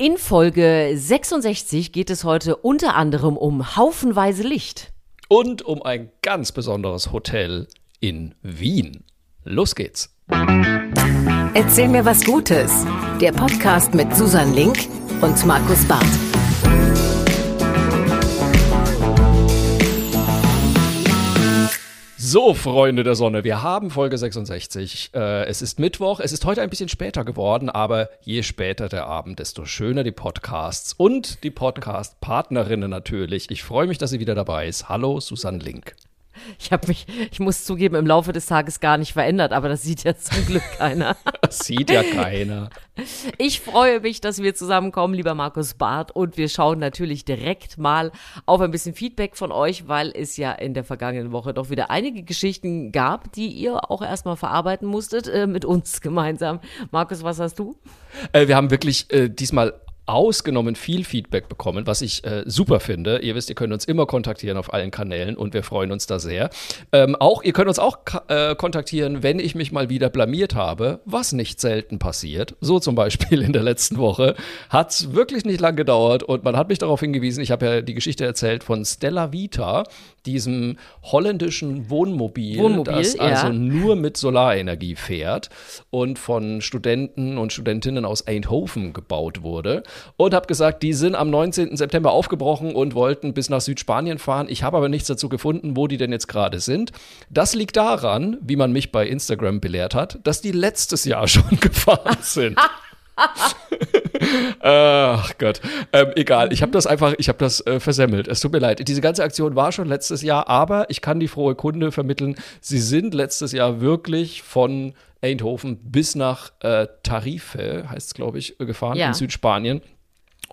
In Folge 66 geht es heute unter anderem um haufenweise Licht. Und um ein ganz besonderes Hotel in Wien. Los geht's. Erzähl mir was Gutes. Der Podcast mit Susan Link und Markus Barth. So, Freunde der Sonne, wir haben Folge 66. Äh, es ist Mittwoch, es ist heute ein bisschen später geworden, aber je später der Abend, desto schöner die Podcasts und die Podcast-Partnerinnen natürlich. Ich freue mich, dass sie wieder dabei ist. Hallo, Susanne Link. Ich habe mich, ich muss zugeben, im Laufe des Tages gar nicht verändert, aber das sieht ja zum Glück keiner. Das sieht ja keiner. Ich freue mich, dass wir zusammenkommen, lieber Markus Barth, und wir schauen natürlich direkt mal auf ein bisschen Feedback von euch, weil es ja in der vergangenen Woche doch wieder einige Geschichten gab, die ihr auch erstmal verarbeiten musstet äh, mit uns gemeinsam. Markus, was hast du? Äh, wir haben wirklich äh, diesmal ausgenommen viel Feedback bekommen, was ich äh, super finde. Ihr wisst, ihr könnt uns immer kontaktieren auf allen Kanälen und wir freuen uns da sehr. Ähm, auch, ihr könnt uns auch äh, kontaktieren, wenn ich mich mal wieder blamiert habe, was nicht selten passiert. So zum Beispiel in der letzten Woche hat es wirklich nicht lang gedauert und man hat mich darauf hingewiesen, ich habe ja die Geschichte erzählt von Stella Vita, diesem holländischen Wohnmobil, Wohnmobil das ja. also nur mit Solarenergie fährt und von Studenten und Studentinnen aus Eindhoven gebaut wurde und habe gesagt, die sind am 19. September aufgebrochen und wollten bis nach Südspanien fahren. Ich habe aber nichts dazu gefunden, wo die denn jetzt gerade sind. Das liegt daran, wie man mich bei Instagram belehrt hat, dass die letztes Jahr schon gefahren sind. Ach Gott, ähm, egal. Ich habe das einfach, ich habe das äh, versemmelt. Es tut mir leid. Diese ganze Aktion war schon letztes Jahr, aber ich kann die frohe Kunde vermitteln. Sie sind letztes Jahr wirklich von Eindhoven bis nach äh, Tarife, heißt es glaube ich, gefahren Ja. in Südspanien.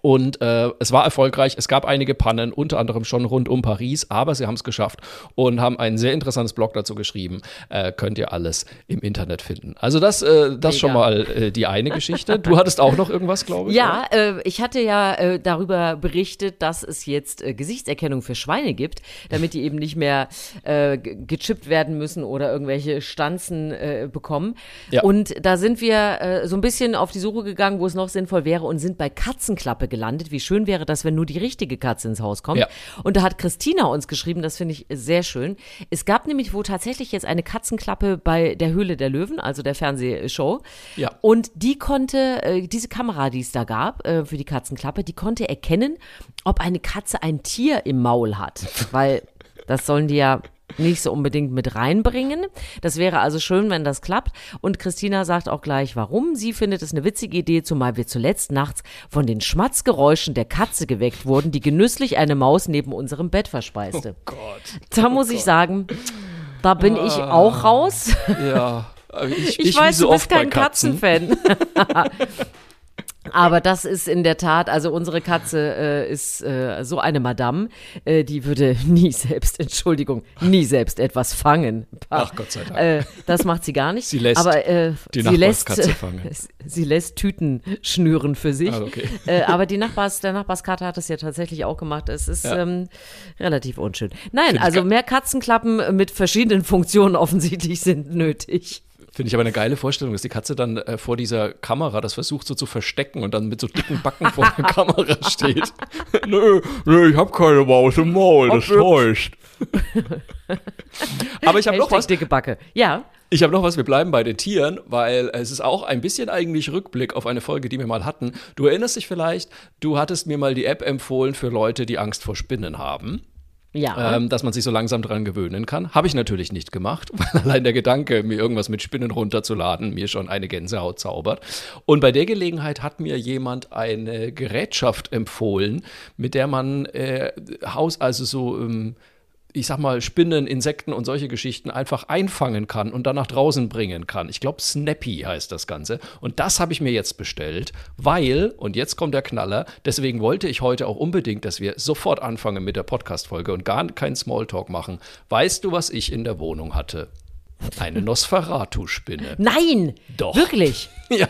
Und äh, es war erfolgreich. Es gab einige Pannen, unter anderem schon rund um Paris, aber sie haben es geschafft und haben ein sehr interessantes Blog dazu geschrieben. Äh, könnt ihr alles im Internet finden. Also das, äh, das Mega. schon mal äh, die eine Geschichte. Du hattest auch noch irgendwas, glaube ich. Ja, äh, ich hatte ja äh, darüber berichtet, dass es jetzt Gesichtserkennung für Schweine gibt, damit die eben nicht mehr ge- gechippt werden müssen oder irgendwelche Stanzen bekommen. Ja. Und da sind wir so ein bisschen auf die Suche gegangen, wo es noch sinnvoll wäre und sind bei Katzenklappe gelandet. Wie schön wäre das, wenn nur die richtige Katze ins Haus kommt. Ja. Und da hat Christina uns geschrieben, das finde ich sehr schön. Es gab nämlich wohl tatsächlich jetzt eine Katzenklappe bei der Höhle der Löwen, also der Fernsehshow. Ja. Und die konnte, äh, diese Kamera, die es da gab äh, für die Katzenklappe, die konnte erkennen, ob eine Katze ein Tier im Maul hat. Weil das sollen die ja nicht so unbedingt mit reinbringen. Das wäre also schön, wenn das klappt. Und Christina sagt auch gleich, warum. Sie findet es eine witzige Idee, zumal wir zuletzt nachts von den Schmatzgeräuschen der Katze geweckt wurden, die genüsslich eine Maus neben unserem Bett verspeiste. Gott. Da muss ich sagen, da bin ich auch raus. Ja. Ich, Ich, ich weiß, so du bist kein Katzen. Aber das ist in der Tat, also unsere Katze äh, ist äh, so eine Madame, äh, die würde nie selbst, Entschuldigung, nie selbst etwas fangen. Ach, Gott sei Dank. Äh, das macht sie gar nicht. Sie lässt aber, äh, die sie lässt, Nachbarskatze fangen. Sie lässt Tüten schnüren für sich. Ah, okay. Äh, aber die Nachbars, der Nachbarskater hat es ja tatsächlich auch gemacht. Es ist Ja. ähm, relativ unschön. Nein, Find also mehr Katzenklappen mit verschiedenen Funktionen offensichtlich sind nötig. Finde ich aber eine geile Vorstellung, dass die Katze dann äh, vor dieser Kamera das versucht so zu verstecken und dann mit so dicken Backen vor der Kamera steht. nö, nö, ich hab keine Maus im Maul, das täuscht. aber ich habe noch was. dicke Backe. Ja. Ich habe noch was, wir bleiben bei den Tieren, weil es ist auch ein bisschen eigentlich Rückblick auf eine Folge, die wir mal hatten. Du erinnerst dich vielleicht, du hattest mir mal die App empfohlen für Leute, die Angst vor Spinnen haben. Ja. ähm, dass man sich so langsam dran gewöhnen kann. Habe ich natürlich nicht gemacht, weil allein der Gedanke, mir irgendwas mit Spinnen runterzuladen, mir schon eine Gänsehaut zaubert. Und bei der Gelegenheit hat mir jemand eine Gerätschaft empfohlen, mit der man äh, Haus, also so, ähm, ich sag mal, Spinnen, Insekten und solche Geschichten einfach einfangen kann und dann nach draußen bringen kann. Ich glaube, Snappy heißt das Ganze. Und das habe ich mir jetzt bestellt, weil, und jetzt kommt der Knaller, deswegen wollte ich heute auch unbedingt, dass wir sofort anfangen mit der Podcast-Folge und gar keinen Smalltalk machen. Weißt du, was ich in der Wohnung hatte? Eine Nosferatu-Spinne. Nein! Doch. Wirklich? Ja,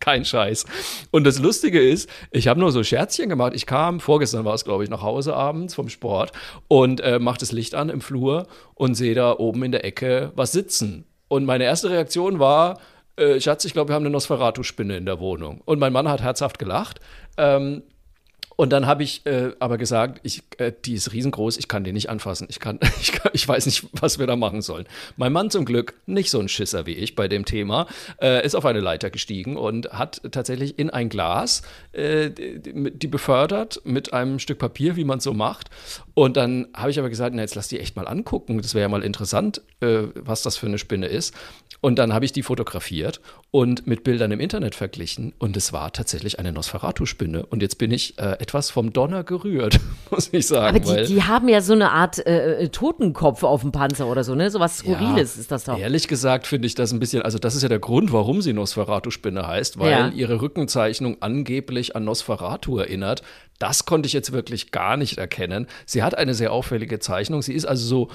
kein Scheiß. Und das Lustige ist, ich habe nur so Scherzchen gemacht. Ich kam, vorgestern war es, glaube ich, nach Hause abends vom Sport und äh, mache das Licht an im Flur und sehe da oben in der Ecke was sitzen. Und meine erste Reaktion war, äh, Schatz, ich glaube, wir haben eine Nosferatu-Spinne in der Wohnung. Und mein Mann hat herzhaft gelacht. Ähm, und dann habe ich äh, aber gesagt, ich, äh, die ist riesengroß, ich kann die nicht anfassen. Ich, kann, ich, kann, ich weiß nicht, was wir da machen sollen. Mein Mann zum Glück, nicht so ein Schisser wie ich bei dem Thema, äh, ist auf eine Leiter gestiegen und hat tatsächlich in ein Glas äh, die, die befördert mit einem Stück Papier, wie man es so macht. Und dann habe ich aber gesagt, na jetzt lass die echt mal angucken. Das wäre ja mal interessant, äh, was das für eine Spinne ist. Und dann habe ich die fotografiert und mit Bildern im Internet verglichen. Und es war tatsächlich eine Nosferatu-Spinne. Und jetzt bin ich äh, etwas vom Donner gerührt, muss ich sagen. Aber die, die haben ja so eine Art äh, Totenkopf auf dem Panzer oder so, ne? So was Skurriles ja, ist das doch. Ehrlich gesagt finde ich das ein bisschen, also das ist ja der Grund, warum sie Nosferatu-Spinne heißt, weil ja. ihre Rückenzeichnung angeblich an Nosferatu erinnert. Das konnte ich jetzt wirklich gar nicht erkennen. Sie hat eine sehr auffällige Zeichnung. Sie ist also so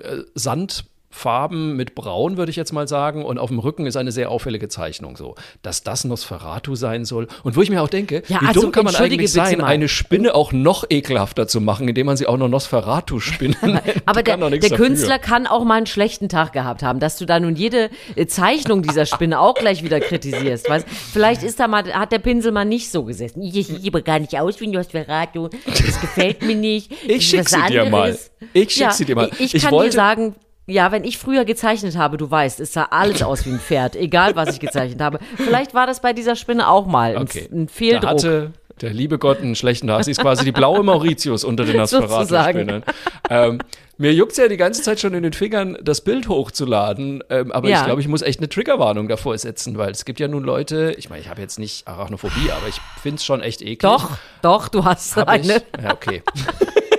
äh, Sand Farben mit Braun, würde ich jetzt mal sagen, und auf dem Rücken ist eine sehr auffällige Zeichnung so. Dass das Nosferatu sein soll. Und wo ich mir auch denke, ja, wie also, dumm kann man eigentlich sein, eine Spinne auch noch ekelhafter zu machen, indem man sie auch noch Nosferatu-Spinne nennt. Aber der, der Künstler kann auch mal einen schlechten Tag gehabt haben, dass du da nun jede äh, Zeichnung dieser Spinne auch gleich wieder kritisierst. Weißt? Vielleicht ist da mal, hat der Pinsel mal nicht so gesessen. Ich liebe gar nicht aus wie Nosferatu. Das gefällt mir nicht. Ich schick sie dir mal. Ich schick ja, sie dir mal. Ich, ich kann wollte, dir sagen, ja, wenn ich früher gezeichnet habe, du weißt, es sah alles aus wie ein Pferd, egal was ich gezeichnet habe. Vielleicht war das bei dieser Spinne auch mal okay. ein, ein Fehldruck. Da hatte der liebe Gott einen schlechten Tag. Sie ist quasi die blaue Mauritius unter den Nosferatu-Spinnen. Ähm, mir juckt es ja die ganze Zeit schon in den Fingern, das Bild hochzuladen. Ähm, aber ja. ich glaube, ich muss echt eine Triggerwarnung davor setzen, weil es gibt ja nun Leute, ich meine, ich habe jetzt nicht Arachnophobie, aber ich finde es schon echt eklig. Doch, doch, du hast hab eine. Ich? Ja, okay.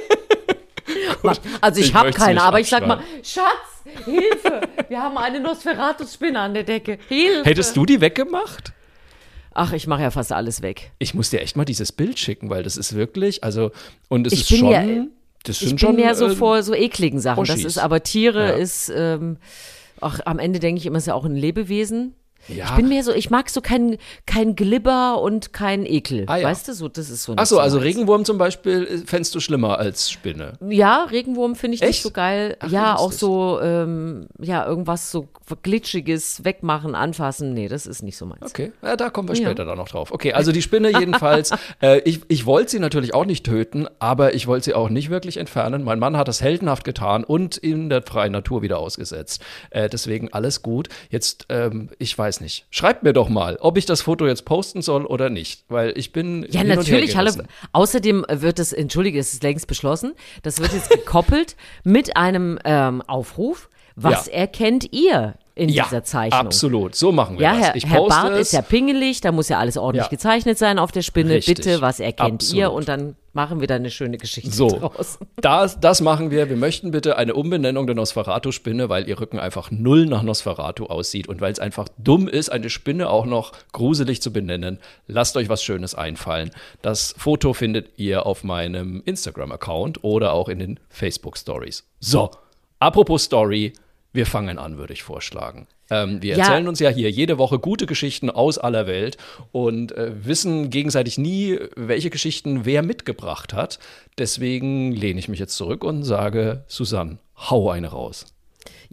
also ich, ich habe keine, aber ich sag mal, Schatz, Hilfe, wir haben eine Nosferatu-Spinne an der Decke. Hilfe. Hättest du die weggemacht? Ach, ich mache ja fast alles weg. Ich muss dir echt mal dieses Bild schicken, weil das ist wirklich, also, und es ich ist schon. Ja, das ich bin schon, mehr so äh, vor so ekligen Sachen. Oschis. Das ist aber Tiere, ja. ist, ähm, ach, am Ende denke ich immer, ist ja auch ein Lebewesen. Ja. Ich bin mehr so, ich mag so kein, kein Glibber und kein Ekel. Ah, ja. Weißt du, so, das ist so. Achso, also Regenwurm zum Beispiel äh, fändest du schlimmer als Spinne. Ja, Regenwurm finde ich Echt? nicht so geil. Ach, ja, auch so, ähm, ja, irgendwas so Glitschiges wegmachen, anfassen. Nee, das ist nicht so meins. Okay, ja, da kommen wir später dann noch drauf. Okay, also die Spinne jedenfalls. äh, ich ich wollte sie natürlich auch nicht töten, aber ich wollte sie auch nicht wirklich entfernen. Mein Mann hat das heldenhaft getan und in der freien Natur wieder ausgesetzt. Äh, deswegen alles gut. Jetzt, ähm, ich weiß weiß nicht. Schreibt mir doch mal, ob ich das Foto jetzt posten soll oder nicht, weil ich bin. Ja, natürlich. Hallo. Außerdem wird es, entschuldige, es ist längst beschlossen, das wird jetzt gekoppelt mit einem ähm, Aufruf. Was ja. erkennt ihr in ja, dieser Zeichnung? Absolut, so machen wir ja, das. Herr, ich Herr Barth ist ja pingelig, da muss ja alles ordentlich ja. gezeichnet sein auf der Spinne. Richtig. Bitte, was erkennt Absolut. ihr? Und dann machen wir da eine schöne Geschichte so, draus. Das, das machen wir. Wir möchten bitte eine Umbenennung der Nosferatu-Spinne, weil ihr Rücken einfach null nach Nosferatu aussieht und weil es einfach dumm ist, eine Spinne auch noch gruselig zu benennen. Lasst euch was Schönes einfallen. Das Foto findet ihr auf meinem Instagram-Account oder auch in den Facebook-Stories. So, apropos Story, wir fangen an, würde ich vorschlagen. Ähm, wir ja. erzählen uns ja hier jede Woche gute Geschichten aus aller Welt und äh, wissen gegenseitig nie, welche Geschichten wer mitgebracht hat. Deswegen lehne ich mich jetzt zurück und sage, Susanne, hau eine raus.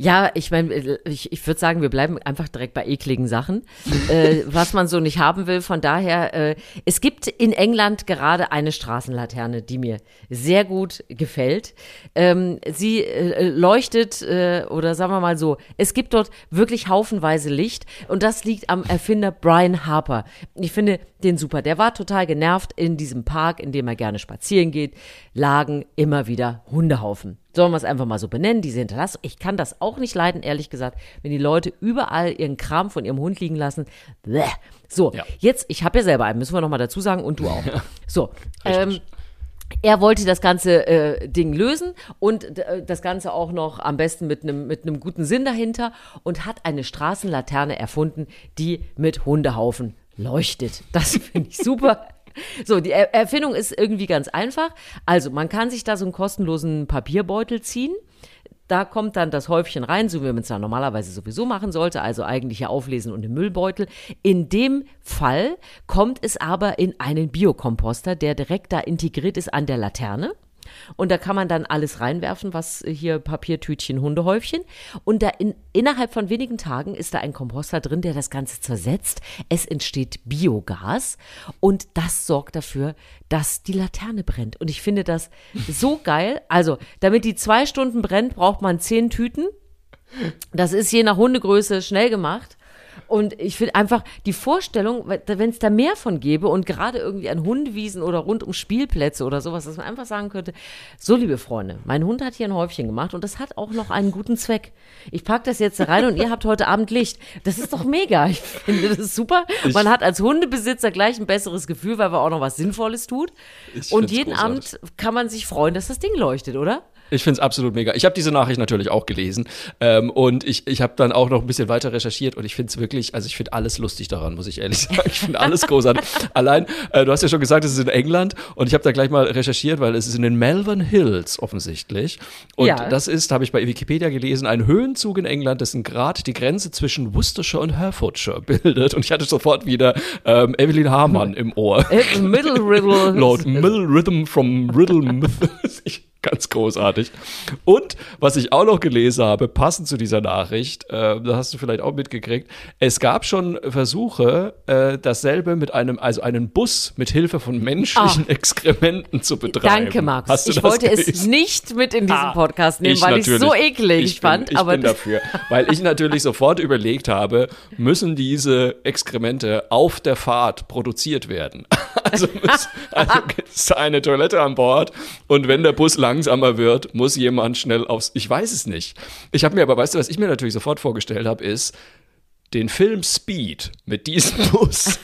Ja, ich meine, äh, ich, ich würde sagen, wir bleiben einfach direkt bei ekligen Sachen, äh, was man so nicht haben will. Von daher, äh, es gibt in England gerade eine Straßenlaterne, die mir sehr gut gefällt. Ähm, sie äh, leuchtet, äh, oder sagen wir mal so, es gibt dort wirklich haufenweise Licht und das liegt am Erfinder Brian Harper. Ich finde den super. Der war total genervt in diesem Park, in dem er gerne spazieren geht, lagen immer wieder Hundehaufen. Sollen wir es einfach mal so benennen, diese Hinterlassung. Ich kann das auch nicht leiden, ehrlich gesagt, wenn die Leute überall ihren Kram von ihrem Hund liegen lassen. Bleh. So, ja. jetzt, ich habe ja selber einen, müssen wir nochmal dazu sagen, und du auch. Ja. So, ähm, er wollte das ganze äh, Ding lösen und äh, das Ganze auch noch am besten mit einem mit einem guten Sinn dahinter und hat eine Straßenlaterne erfunden, die mit Hundehaufen leuchtet. Das finde ich super. So, die er Erfindung ist irgendwie ganz einfach. Also, man kann sich da so einen kostenlosen Papierbeutel ziehen. Da kommt dann das Häufchen rein, so wie man es da normalerweise sowieso machen sollte, also eigentlich ja auflesen und im Müllbeutel. In dem Fall kommt es aber in einen Biokomposter, der direkt da integriert ist an der Laterne. Und da kann man dann alles reinwerfen, was hier Papiertütchen, Hundehäufchen. Und da in, innerhalb von wenigen Tagen ist da ein Komposter drin, der das Ganze zersetzt. Es entsteht Biogas und das sorgt dafür, dass die Laterne brennt. Und ich finde das so geil. Also, damit die zwei Stunden brennt, braucht man zehn Tüten. Das ist je nach Hundegröße schnell gemacht. Und ich finde einfach die Vorstellung, wenn es da mehr von gäbe und gerade irgendwie an Hundewiesen oder rund um Spielplätze oder sowas, dass man einfach sagen könnte, so liebe Freunde, mein Hund hat hier ein Häufchen gemacht und das hat auch noch einen guten Zweck. Ich packe das jetzt rein und ihr habt heute Abend Licht. Das ist doch mega. Ich finde das super. Man hat als Hundebesitzer gleich ein besseres Gefühl, weil man auch noch was Sinnvolles tut. Und jeden großartig. Abend kann man sich freuen, dass das Ding leuchtet, oder? Ich finde es absolut mega. Ich habe diese Nachricht natürlich auch gelesen ähm, und ich, ich habe dann auch noch ein bisschen weiter recherchiert und ich finde es wirklich, also ich finde alles lustig daran, muss ich ehrlich sagen. Ich finde alles großartig. Allein, äh, du hast ja schon gesagt, es ist in England und ich habe da gleich mal recherchiert, weil es ist in den Melbourne Hills offensichtlich. Und ja. das ist, habe ich bei Wikipedia gelesen, ein Höhenzug in England, dessen Grad die Grenze zwischen Worcestershire und Herefordshire bildet. Und ich hatte sofort wieder ähm, Evelyn Hamann im Ohr. Middle Riddle. Lord Middle Rhythm from Riddle Myth. Ganz großartig. Und was ich auch noch gelesen habe, passend zu dieser Nachricht, äh, das hast du vielleicht auch mitgekriegt, es gab schon Versuche, äh, dasselbe mit einem, also einen Bus mit Hilfe von menschlichen ah. Exkrementen zu betreiben. Danke, Max. ich wollte gelesen? es nicht mit in diesem ah, Podcast nehmen, ich weil ich es so eklig ich fand. Bin, ich aber bin dafür. Weil ich natürlich sofort überlegt habe, müssen diese Exkremente auf der Fahrt produziert werden? Also, muss, also ist eine Toilette an Bord und wenn der Bus langsamer wird, muss jemand schnell aufs. Ich weiß es nicht. Ich habe mir aber, weißt du, was ich mir natürlich sofort vorgestellt habe, ist den Film Speed mit diesem Bus.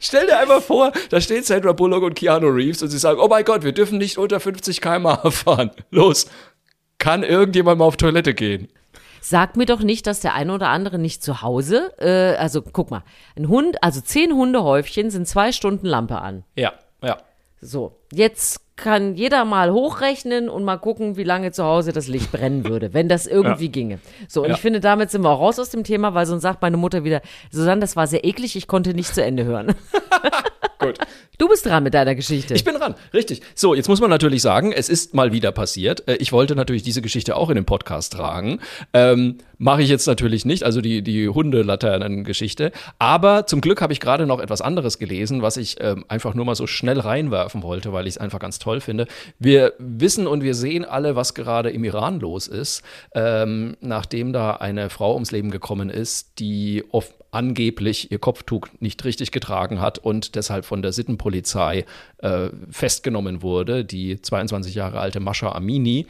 Stell dir einfach vor, da steht Sandra Bullock und Keanu Reeves und sie sagen, oh mein Gott, wir dürfen nicht unter 50 km/h fahren. Los, kann irgendjemand mal auf Toilette gehen? Sag mir doch nicht, dass der eine oder andere nicht zu Hause, äh, also guck mal, ein Hund, also zehn Hundehäufchen sind zwei Stunden Lampe an. Ja, ja. So, jetzt kann jeder mal hochrechnen und mal gucken, wie lange zu Hause das Licht brennen würde, wenn das irgendwie ja. ginge. So, und ja. ich finde, damit sind wir auch raus aus dem Thema, weil sonst sagt meine Mutter wieder, Susanne, das war sehr eklig, ich konnte nicht zu Ende hören. Gut. Du bist dran mit deiner Geschichte. Ich bin dran, richtig. So, jetzt muss man natürlich sagen, es ist mal wieder passiert. Äh, ich wollte natürlich diese Geschichte auch in den Podcast tragen. Ähm, Mache ich jetzt natürlich nicht, also die, die Hundelaternen-Geschichte. Aber zum Glück habe ich gerade noch etwas anderes gelesen, was ich ähm, einfach nur mal so schnell reinwerfen wollte, weil ich es einfach ganz toll finde. Wir wissen und wir sehen alle, was gerade im Iran los ist, ähm, nachdem da eine Frau ums Leben gekommen ist, die oft angeblich ihr Kopftuch nicht richtig getragen hat und deshalb von der Sittenpolizei äh, festgenommen wurde, die 22 Jahre alte Mascha Amini.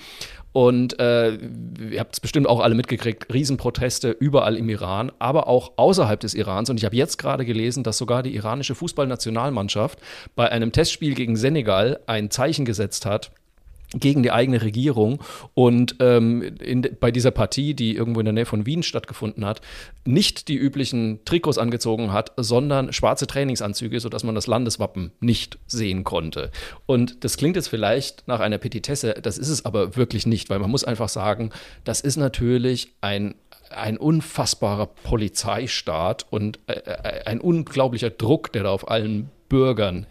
Und äh, ihr habt es bestimmt auch alle mitgekriegt, Riesenproteste überall im Iran, aber auch außerhalb des Irans. Und ich habe jetzt gerade gelesen, dass sogar die iranische Fußballnationalmannschaft bei einem Testspiel gegen Senegal ein Zeichen gesetzt hat gegen die eigene Regierung und ähm, in, bei dieser Partie, die irgendwo in der Nähe von Wien stattgefunden hat, nicht die üblichen Trikots angezogen hat, sondern schwarze Trainingsanzüge, sodass man das Landeswappen nicht sehen konnte. Und das klingt jetzt vielleicht nach einer Petitesse, das ist es aber wirklich nicht, weil man muss einfach sagen, das ist natürlich ein ein unfassbarer Polizeistaat und äh, äh ein unglaublicher Druck, der da auf allen Bürgern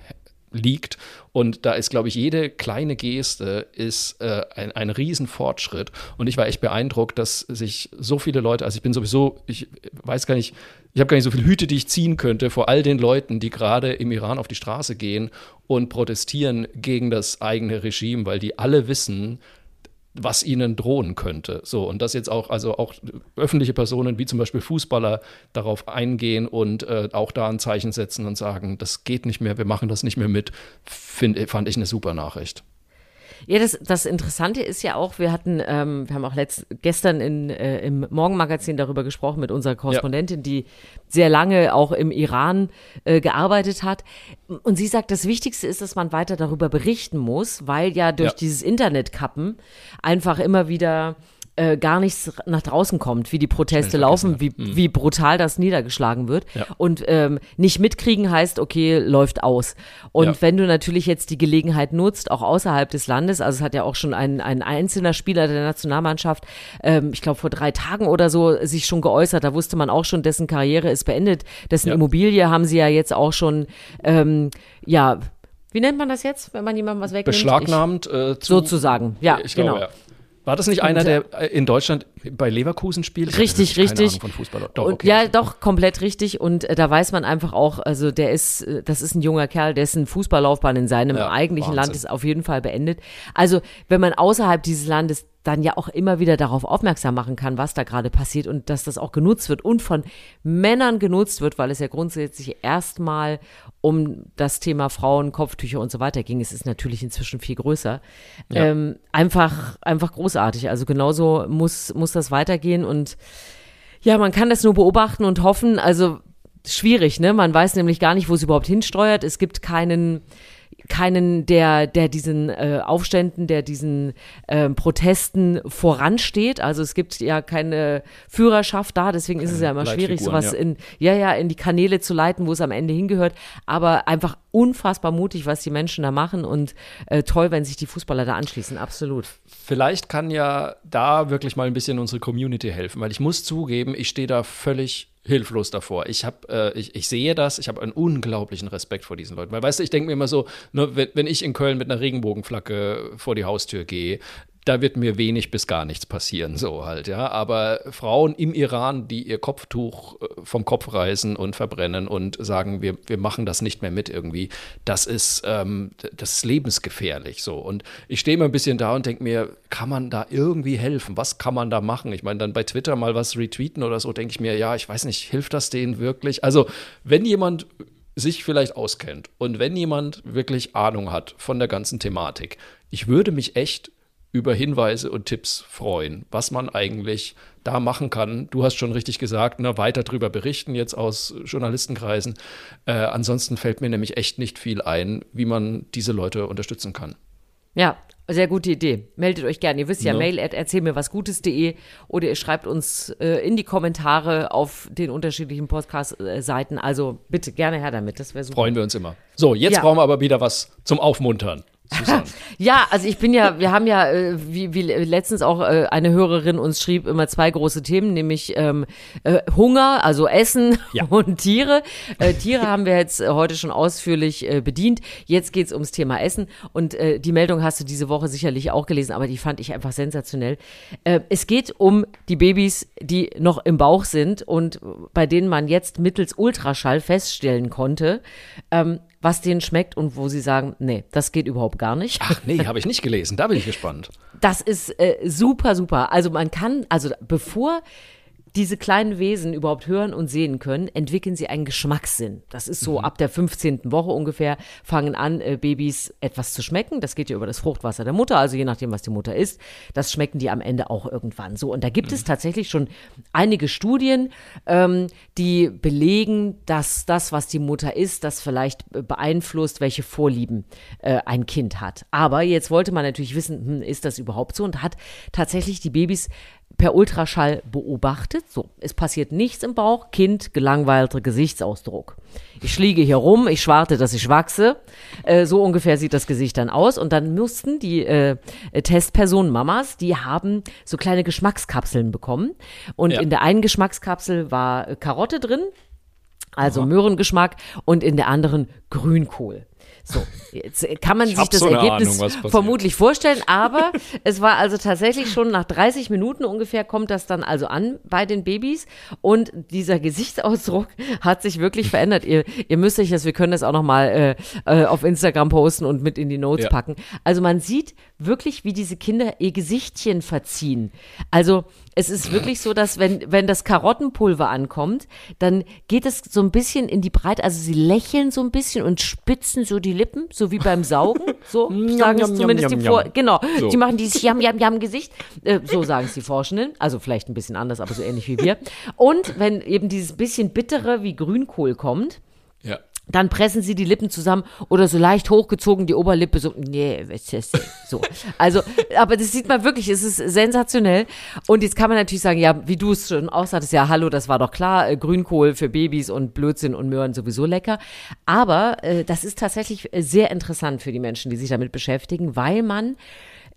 liegt. Und da ist, glaube ich, jede kleine Geste ist äh, ein, ein Riesenfortschritt. Und ich war echt beeindruckt, dass sich so viele Leute, also ich bin sowieso, ich weiß gar nicht, ich habe gar nicht so viele Hüte, die ich ziehen könnte vor all den Leuten, die gerade im Iran auf die Straße gehen und protestieren gegen das eigene Regime, weil die alle wissen, was ihnen drohen könnte. So, und dass jetzt auch, also auch öffentliche Personen wie zum Beispiel Fußballer darauf eingehen und äh, auch da ein Zeichen setzen und sagen, das geht nicht mehr, wir machen das nicht mehr mit, find, fand ich eine super Nachricht. Ja, das, das Interessante ist ja auch, wir hatten, ähm, wir haben auch letzt, gestern in, äh, im Morgenmagazin darüber gesprochen mit unserer Korrespondentin, ja. die sehr lange auch im Iran äh, gearbeitet hat. Und sie sagt, das Wichtigste ist, dass man weiter darüber berichten muss, weil ja durch ja. dieses Internetkappen einfach immer wieder äh, gar nichts nach draußen kommt, wie die Proteste laufen, wie, mhm. wie brutal das niedergeschlagen wird. Ja. Und ähm, nicht mitkriegen heißt, okay, läuft aus. Und ja. wenn du natürlich jetzt die Gelegenheit nutzt, auch außerhalb des Landes, also es hat ja auch schon ein, ein einzelner Spieler der Nationalmannschaft, ähm, ich glaube vor drei Tagen oder so, sich schon geäußert, da wusste man auch schon, dessen Karriere ist beendet, dessen ja. Immobilie haben sie ja jetzt auch schon, ähm, ja, Wie nennt man das jetzt, wenn man jemandem was wegnimmt? Beschlagnahmt äh, Ich, sozusagen, ja, ich genau. glaube, ja. War das nicht einer, der äh, in Deutschland bei Leverkusen spielt? Richtig, richtig. Doch, und, okay. Ja, doch, komplett richtig. Und äh, da weiß man einfach auch, also der ist, äh, das ist ein junger Kerl, dessen Fußballlaufbahn in seinem Ja, eigentlichen Wahnsinn. Land ist auf jeden Fall beendet. Also, wenn man außerhalb dieses Landes dann ja auch immer wieder darauf aufmerksam machen kann, was da gerade passiert und dass das auch genutzt wird und von Männern genutzt wird, weil es ja grundsätzlich erstmal um das Thema Frauen, Kopftücher und so weiter ging. Es ist natürlich inzwischen viel größer. Ja. Ähm, einfach, einfach großartig. Also genauso muss, muss das weitergehen und ja, man kann das nur beobachten und hoffen. Also schwierig, ne? Man weiß nämlich gar nicht, wo es überhaupt hinsteuert. Es gibt keinen keinen, der, der diesen äh, Aufständen, der diesen ähm, Protesten voransteht. Also es gibt ja keine Führerschaft da, deswegen ist es ja immer schwierig, sowas ja. in, ja, ja, in die Kanäle zu leiten, wo es am Ende hingehört. Aber einfach unfassbar mutig, was die Menschen da machen und äh, toll, wenn sich die Fußballer da anschließen, absolut. Vielleicht kann ja da wirklich mal ein bisschen unsere Community helfen, weil ich muss zugeben, ich stehe da völlig hilflos davor. Ich habe, äh, ich, ich sehe das, ich habe einen unglaublichen Respekt vor diesen Leuten, weil weißt du, ich denke mir immer so, ne, wenn, wenn ich in Köln mit einer Regenbogenflagge vor die Haustür gehe, da wird mir wenig bis gar nichts passieren, so halt, ja. Aber Frauen im Iran, die ihr Kopftuch äh, vom Kopf reißen und verbrennen und sagen, wir, wir machen das nicht mehr mit irgendwie, das ist, ähm, das ist lebensgefährlich so. Und ich stehe immer ein bisschen da und denke mir, kann man da irgendwie helfen? Was kann man da machen? Ich meine, dann bei Twitter mal was retweeten oder so, denke ich mir, ja, ich weiß nicht, hilft das denen wirklich? Also, wenn jemand sich vielleicht auskennt und wenn jemand wirklich Ahnung hat von der ganzen Thematik, ich würde mich echt über Hinweise und Tipps freuen, was man eigentlich da machen kann. Du hast schon richtig gesagt, ne, weiter drüber berichten jetzt aus Journalistenkreisen. Äh, ansonsten fällt mir nämlich echt nicht viel ein, wie man diese Leute unterstützen kann. Ja, sehr gute Idee. Meldet euch gerne. Ihr wisst ja, Ne? mail at erzählmirwasgutes.de oder ihr schreibt uns äh, in die Kommentare auf den unterschiedlichen Podcast-Seiten. Also bitte gerne her damit. Das wäre super. Freuen wir uns immer. So, jetzt Ja. brauchen wir aber wieder was zum Aufmuntern. Ja, also ich bin ja, wir haben ja, äh, wie, wie letztens auch äh, eine Hörerin uns schrieb, immer zwei große Themen, nämlich ähm, äh, Hunger, also Essen Ja. und Tiere. Äh, Tiere haben wir jetzt heute schon ausführlich äh, bedient. Jetzt geht's ums Thema Essen und äh, die Meldung hast du diese Woche sicherlich auch gelesen, aber die fand ich einfach sensationell. Äh, es geht um die Babys, die noch im Bauch sind und bei denen man jetzt mittels Ultraschall feststellen konnte, ähm, was denen schmeckt und wo sie sagen, nee, das geht überhaupt gar nicht. Ach nee, habe ich nicht gelesen. Da bin ich gespannt. Das ist äh, super, super. Also man kann, also bevor diese kleinen Wesen überhaupt hören und sehen können, entwickeln sie einen Geschmackssinn. Das ist so ab der 15. Woche ungefähr, fangen an, äh, Babys etwas zu schmecken. Das geht ja über das Fruchtwasser der Mutter, also je nachdem, was die Mutter isst. Das schmecken die am Ende auch irgendwann so. Und da gibt es tatsächlich schon einige Studien, ähm, die belegen, dass das, was die Mutter isst, das vielleicht beeinflusst, welche Vorlieben äh, ein Kind hat. Aber jetzt wollte man natürlich wissen, hm, ist das überhaupt so? Und hat tatsächlich die Babys per Ultraschall beobachtet. So, es passiert nichts im Bauch, Kind, gelangweilter Gesichtsausdruck. Ich schliege hier rum, ich schwarte, dass ich wachse. Äh, so ungefähr sieht das Gesicht dann aus. Und dann mussten die äh, Testpersonen Mamas, die haben so kleine Geschmackskapseln bekommen. Und Ja. in der einen Geschmackskapsel war Karotte drin, also Möhrengeschmack, und in der anderen Grünkohl. So, jetzt kann man sich hab das so Ergebnis Ahnung, vermutlich vorstellen, aber es war also tatsächlich schon nach 30 Minuten ungefähr kommt das dann also an bei den Babys und dieser Gesichtsausdruck hat sich wirklich verändert. Ihr, ihr müsst euch das, wir können das auch nochmal äh, äh, auf Instagram posten und mit in die Notes Ja. packen. Also man sieht wirklich, wie diese Kinder ihr Gesichtchen verziehen. Also es ist wirklich so, dass wenn, wenn das Karottenpulver ankommt, dann geht es so ein bisschen in die Breite, also sie lächeln so ein bisschen und spitzen so die Lippen, so wie beim Saugen, so sagen es zumindest die. Vor, genau, So. die machen dieses Jam, Jam, Jam Gesicht, äh, so sagen es die Forschenden, also vielleicht ein bisschen anders, aber so ähnlich wie wir. Und wenn eben dieses bisschen bittere wie Grünkohl kommt. Dann pressen sie die Lippen zusammen oder so leicht hochgezogen die Oberlippe so, nee, so. Also, aber das sieht man wirklich, es ist sensationell. Und jetzt kann man natürlich sagen, ja, wie du es schon auch sagtest, ja, hallo, das war doch klar, äh, Grünkohl für Babys und Blödsinn und Möhren sowieso lecker. Aber äh, das ist tatsächlich äh, sehr interessant für die Menschen, die sich damit beschäftigen, weil man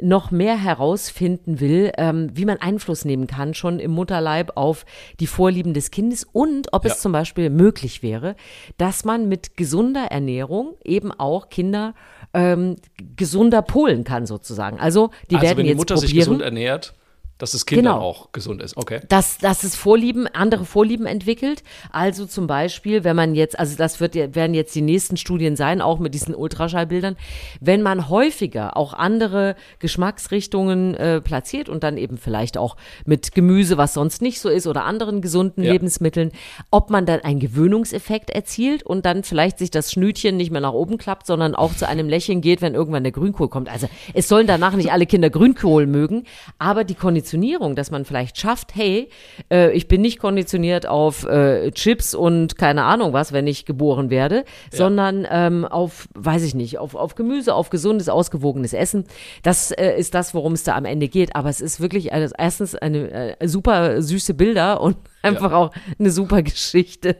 noch mehr herausfinden will, ähm, wie man Einfluss nehmen kann, schon im Mutterleib auf die Vorlieben des Kindes und ob Ja. es zum Beispiel möglich wäre, dass man mit gesunder Ernährung eben auch Kinder ähm, gesunder polen kann sozusagen. Also die also werden wenn die jetzt Mutter sich probieren. gesund ernährt, dass das Kind Genau. dann auch gesund ist. Okay. dass, dass es Vorlieben, andere Vorlieben entwickelt. Also zum Beispiel, wenn man jetzt, also das wird, werden jetzt die nächsten Studien sein, auch mit diesen Ultraschallbildern, wenn man häufiger auch andere Geschmacksrichtungen äh, platziert und dann eben vielleicht auch mit Gemüse, was sonst nicht so ist, oder anderen gesunden Ja. Lebensmitteln, ob man dann einen Gewöhnungseffekt erzielt und dann vielleicht sich das Schnütchen nicht mehr nach oben klappt, sondern auch zu einem Lächeln geht, wenn irgendwann der Grünkohl kommt. Also es sollen danach nicht alle Kinder Grünkohl mögen, aber die Konditionierung, dass man vielleicht schafft, hey, äh, ich bin nicht konditioniert auf äh, Chips und keine Ahnung was, wenn ich geboren werde, sondern ähm, auf, weiß ich nicht, auf, auf Gemüse, auf gesundes, ausgewogenes Essen. Das äh, ist das, worum es da am Ende geht. Aber es ist wirklich also erstens eine äh, super süße Bilder und einfach auch eine super Geschichte.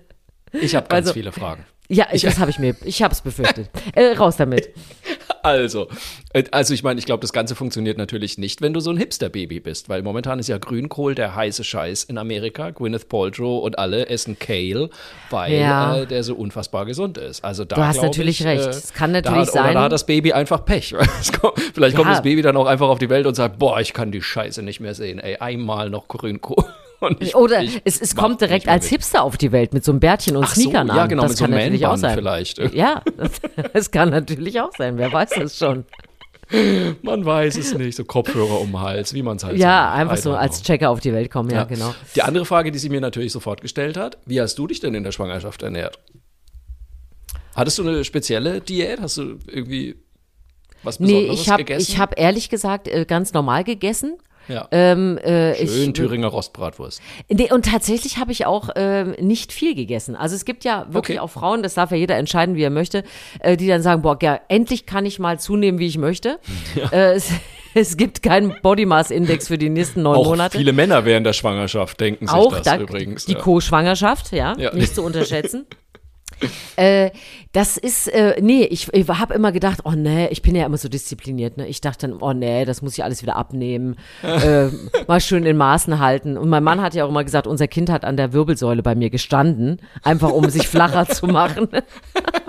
Ich habe ganz Also- viele Fragen. Ja, ich, das habe ich mir, ich habe es befürchtet. Äh, raus damit. Also, äh, also ich meine, ich glaube, das Ganze funktioniert natürlich nicht, wenn du so ein Hipster-Baby bist, weil momentan ist ja Grünkohl der heiße Scheiß in Amerika. Gwyneth Paltrow und alle essen Kale, weil Ja. äh, der so unfassbar gesund ist. Also da Du hast natürlich ich, recht. Äh, Es kann da natürlich Oder sein- da hat das Baby einfach Pech. Kommt, vielleicht kommt Ja. das Baby dann auch einfach auf die Welt und sagt, boah, ich kann die Scheiße nicht mehr sehen. Ey, einmal noch Grünkohl. Ich, Oder ich es, es kommt direkt als. Hipster auf die Welt mit so einem Bärtchen und Ach so, Sneakern an. ja, genau, das mit so kann einem natürlich auch sein. vielleicht. Ja, das, das kann natürlich auch sein. Wer weiß das schon. Man weiß es nicht. So Kopfhörer um den Hals, wie man es halt so Ja, macht. einfach so als. Checker auf die Welt kommen. Ja, genau. Die andere Frage, die sie mir natürlich sofort gestellt hat, wie hast du dich denn in der Schwangerschaft ernährt? Hattest du eine spezielle Diät? Hast du irgendwie was Nee, Besonderes ich habe gegessen? ich hab ehrlich gesagt äh, ganz normal gegessen. Ja. Ähm, äh, Schön ich, Thüringer Rostbratwurst. Nee, und tatsächlich habe ich auch ähm, nicht viel gegessen. Also es gibt ja wirklich Okay. auch Frauen, das darf ja jeder entscheiden, wie er möchte, äh, die dann sagen, boah, ja, endlich kann ich mal zunehmen, wie ich möchte. Äh, es, es gibt keinen Body Mass Index für die nächsten neun Auch Monate. viele Männer während der Schwangerschaft denken sich auch das da, übrigens. die ja. Co-Schwangerschaft, ja, Ja. nicht zu unterschätzen. äh, das ist, äh, nee, ich, ich habe immer gedacht, oh nee, ich bin ja immer so diszipliniert, ne? Ich dachte dann, oh nee, das muss ich alles wieder abnehmen, äh, mal schön in Maßen halten. Und mein Mann hat ja auch immer gesagt, unser Kind hat an der Wirbelsäule bei mir gestanden, einfach um sich flacher zu machen.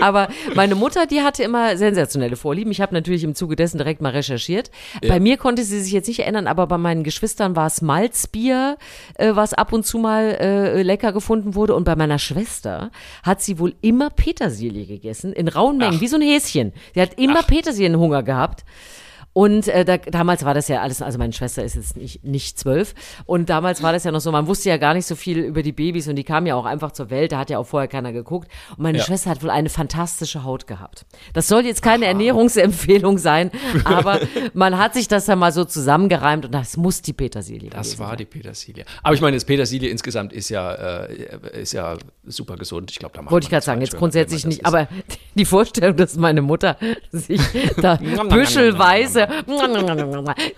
Aber meine Mutter, die hatte immer sensationelle Vorlieben. Ich habe natürlich im Zuge dessen direkt mal recherchiert. Bei mir konnte sie sich jetzt nicht erinnern, aber bei meinen Geschwistern war es Malzbier, äh, was ab und zu mal äh, lecker gefunden wurde. Und bei meiner Schwester hat sie wohl immer Petersilie gegessen, in rauen Mengen, wie so ein Häschen. Sie hat immer Petersilienhunger gehabt. Und äh, da, damals war das ja alles, also meine Schwester ist jetzt nicht, nicht zwölf. Und damals war das ja noch so, man wusste ja gar nicht so viel über die Babys und die kamen ja auch einfach zur Welt, da hat ja auch vorher keiner geguckt. Und meine Ja. Schwester hat wohl eine fantastische Haut gehabt. Das soll jetzt keine Ernährungsempfehlung sein, aber man hat sich das ja mal so zusammengereimt und das muss die Petersilie Das war sein. die Petersilie. Aber ich meine, das Petersilie insgesamt ist ja, äh, ist ja super gesund. Ich glaube, da macht Wollte ich gerade sagen, jetzt grundsätzlich nicht, aber die Vorstellung, dass meine Mutter sich da büschelweise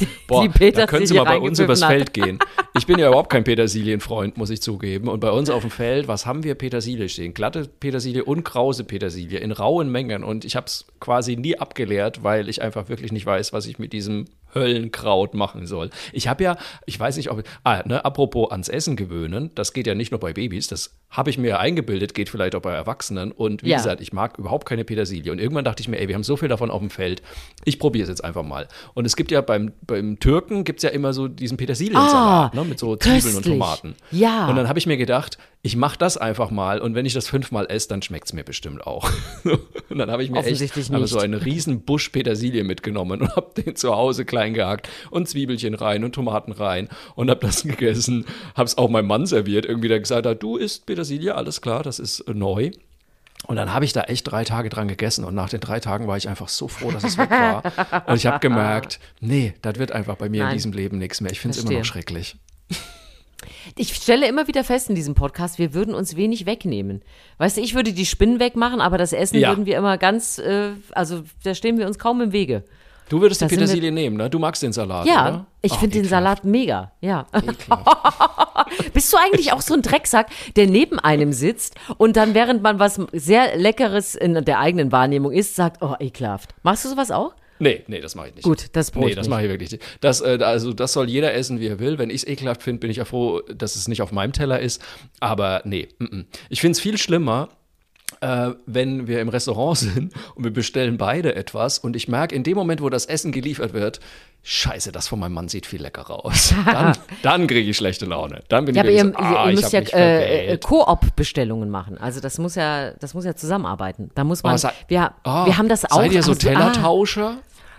die, Boah, die da können Sie mal bei uns übers hat. Feld gehen. Ich bin ja überhaupt kein Petersilienfreund, muss ich zugeben. Und bei uns auf dem Feld, was haben wir Petersilie stehen? Glatte Petersilie und krause Petersilie in rauen Mengen. Und ich habe es quasi nie abgeleert, weil ich einfach wirklich nicht weiß, was ich mit diesem Höllenkraut machen soll. Ich habe ja, ich weiß nicht, ob, ah, ne, apropos ans Essen gewöhnen, das geht ja nicht nur bei Babys, das habe ich mir ja eingebildet, geht vielleicht auch bei Erwachsenen. Und wie Ja. gesagt, ich mag überhaupt keine Petersilie. Und irgendwann dachte ich mir, ey, wir haben so viel davon auf dem Feld, ich probiere es jetzt einfach mal. Und es gibt ja beim, beim Türken, gibt es ja immer so diesen Petersiliensalat, Ah, ne, mit so Zwiebeln und. Tomaten. Ja. Und dann habe ich mir gedacht, ich mache das einfach mal und wenn ich das fünfmal esse, dann schmeckt es mir bestimmt auch. und dann habe ich mir echt aber so einen riesen Busch Petersilie mitgenommen und habe den zu Hause klein gehackt und Zwiebelchen rein und Tomaten rein und habe das gegessen. Habe es auch meinem Mann serviert, irgendwie der gesagt hat, du isst Petersilie, alles klar, das ist äh, neu. Und dann habe ich da echt drei Tage dran gegessen und nach den drei Tagen war ich einfach so froh, dass es weg war. Und ich habe gemerkt, nee, das wird einfach bei mir in Nein. diesem Leben nichts mehr. Ich finde es immer noch schrecklich. Ich stelle immer wieder fest in diesem Podcast, wir würden uns wenig wegnehmen. Weißt du, ich würde die Spinnen wegmachen, aber das Essen Ja. würden wir immer ganz, äh, also da stehen wir uns kaum im Wege. Du würdest die Da wir- Petersilie nehmen, ne? Du magst den Salat, Ja, oder? ich finde den. Salat mega. Ja. Bist du eigentlich auch so ein Drecksack, der neben einem sitzt und dann, während man was sehr Leckeres in der eigenen Wahrnehmung isst, sagt, oh, ekelhaft. Machst du sowas auch? Nee, nee, das mache ich nicht. Gut, das brauche Nee, das mache ich wirklich nicht. Das, äh, also, das soll jeder essen, wie er will. Wenn ich es ekelhaft finde, bin ich ja froh, dass es nicht auf meinem Teller ist. Aber nee, mm -mm. ich finde es viel schlimmer, äh, wenn wir im Restaurant sind und wir bestellen beide etwas und ich merke in dem Moment, wo das Essen geliefert wird, scheiße, das von meinem Mann sieht viel leckerer aus. Dann, dann kriege ich schlechte Laune. Dann bin Ja, ich aber ihr, so, ah, ihr müsst ja äh, äh. Koop-Bestellungen machen. Also das muss ja, das muss ja zusammenarbeiten. Da muss man, Oh, sei- wir, Ah, wir haben das auch. Seid ihr so du- ah, Tellertauscher?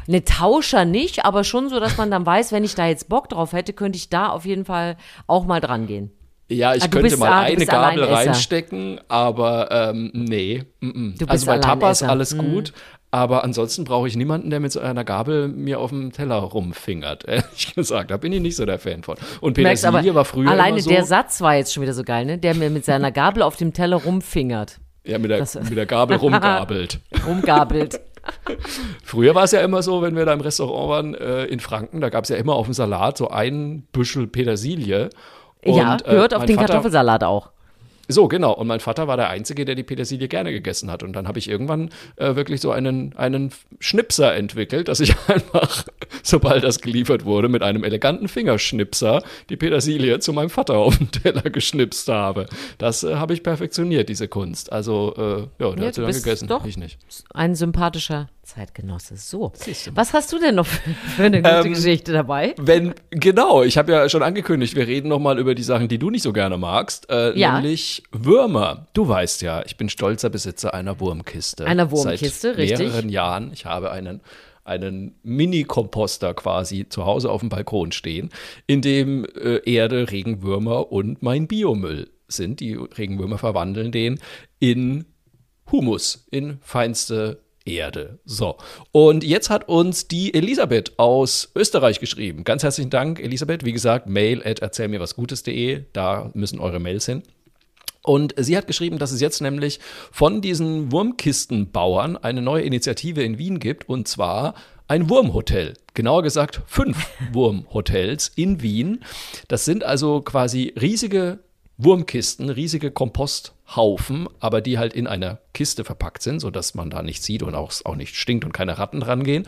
Ne Tauscher nicht, aber schon so, dass man dann weiß, wenn ich da jetzt Bock drauf hätte, könnte ich da auf jeden Fall auch mal dran gehen. Ja, ich Ah, könnte bist- mal ah, eine Gabel reinstecken, aber ähm, nee. Du bist also bei Tapas Alleinesser. Mhm. alles gut, aber ansonsten brauche ich niemanden, der mit so einer Gabel mir auf dem Teller rumfingert. Ehrlich gesagt, da bin ich nicht so der Fan von. Und Petersilie war früher alleine so, der Satz war jetzt schon wieder so geil, ne? Der mir mit seiner Gabel auf dem Teller rumfingert, ja, mit der, das- mit der Gabel rumgabelt. rumgabelt. Früher war es ja immer so, wenn wir da im Restaurant waren äh, in Franken, da gab es ja immer auf dem Salat so ein Büschel Petersilie. Ja, äh, gehört auf mein den Vater- Kartoffelsalat auch. So, genau. Und mein Vater war der Einzige, der die Petersilie gerne gegessen hat. Und dann habe ich irgendwann äh, wirklich so einen, einen Schnipser entwickelt, dass ich einfach, sobald das geliefert wurde, mit einem eleganten Fingerschnipser die Petersilie zu meinem Vater auf den Teller geschnipst habe. Das äh, habe ich perfektioniert, diese Kunst. Also, äh, ja, der Ja, hat sie dann gegessen. doch- Ich nicht. Ein sympathischer Zeitgenosse. So. Was hast du denn noch für, für eine gute Ähm, Geschichte dabei? Wenn, genau, ich habe ja schon angekündigt, wir reden nochmal über die Sachen, die du nicht so gerne magst, äh, Ja. nämlich Würmer. Du weißt ja, ich bin stolzer Besitzer einer Wurmkiste. Einer Wurmkiste, Seit richtig. mehreren Jahren. Ich habe einen, einen Mini-Komposter quasi zu Hause auf dem Balkon stehen, in dem äh, Erde, Regenwürmer und mein Biomüll sind. Die Regenwürmer verwandeln den in Humus, in feinste Erde. So. Und jetzt hat uns die Elisabeth aus Österreich geschrieben. Ganz herzlichen Dank, Elisabeth. Wie gesagt, mail at erzählmirwasgutes.de. Da müssen eure Mails hin. Und sie hat geschrieben, dass es jetzt nämlich von diesen Wurmkistenbauern eine neue Initiative in Wien gibt, und zwar ein Wurmhotel. Genauer gesagt fünf Wurmhotels in Wien. Das sind also quasi riesige Wurmkisten, riesige Komposthaufen, aber die halt in einer Kiste verpackt sind, sodass man da nicht sieht und auch, auch nicht stinkt und keine Ratten dran gehen.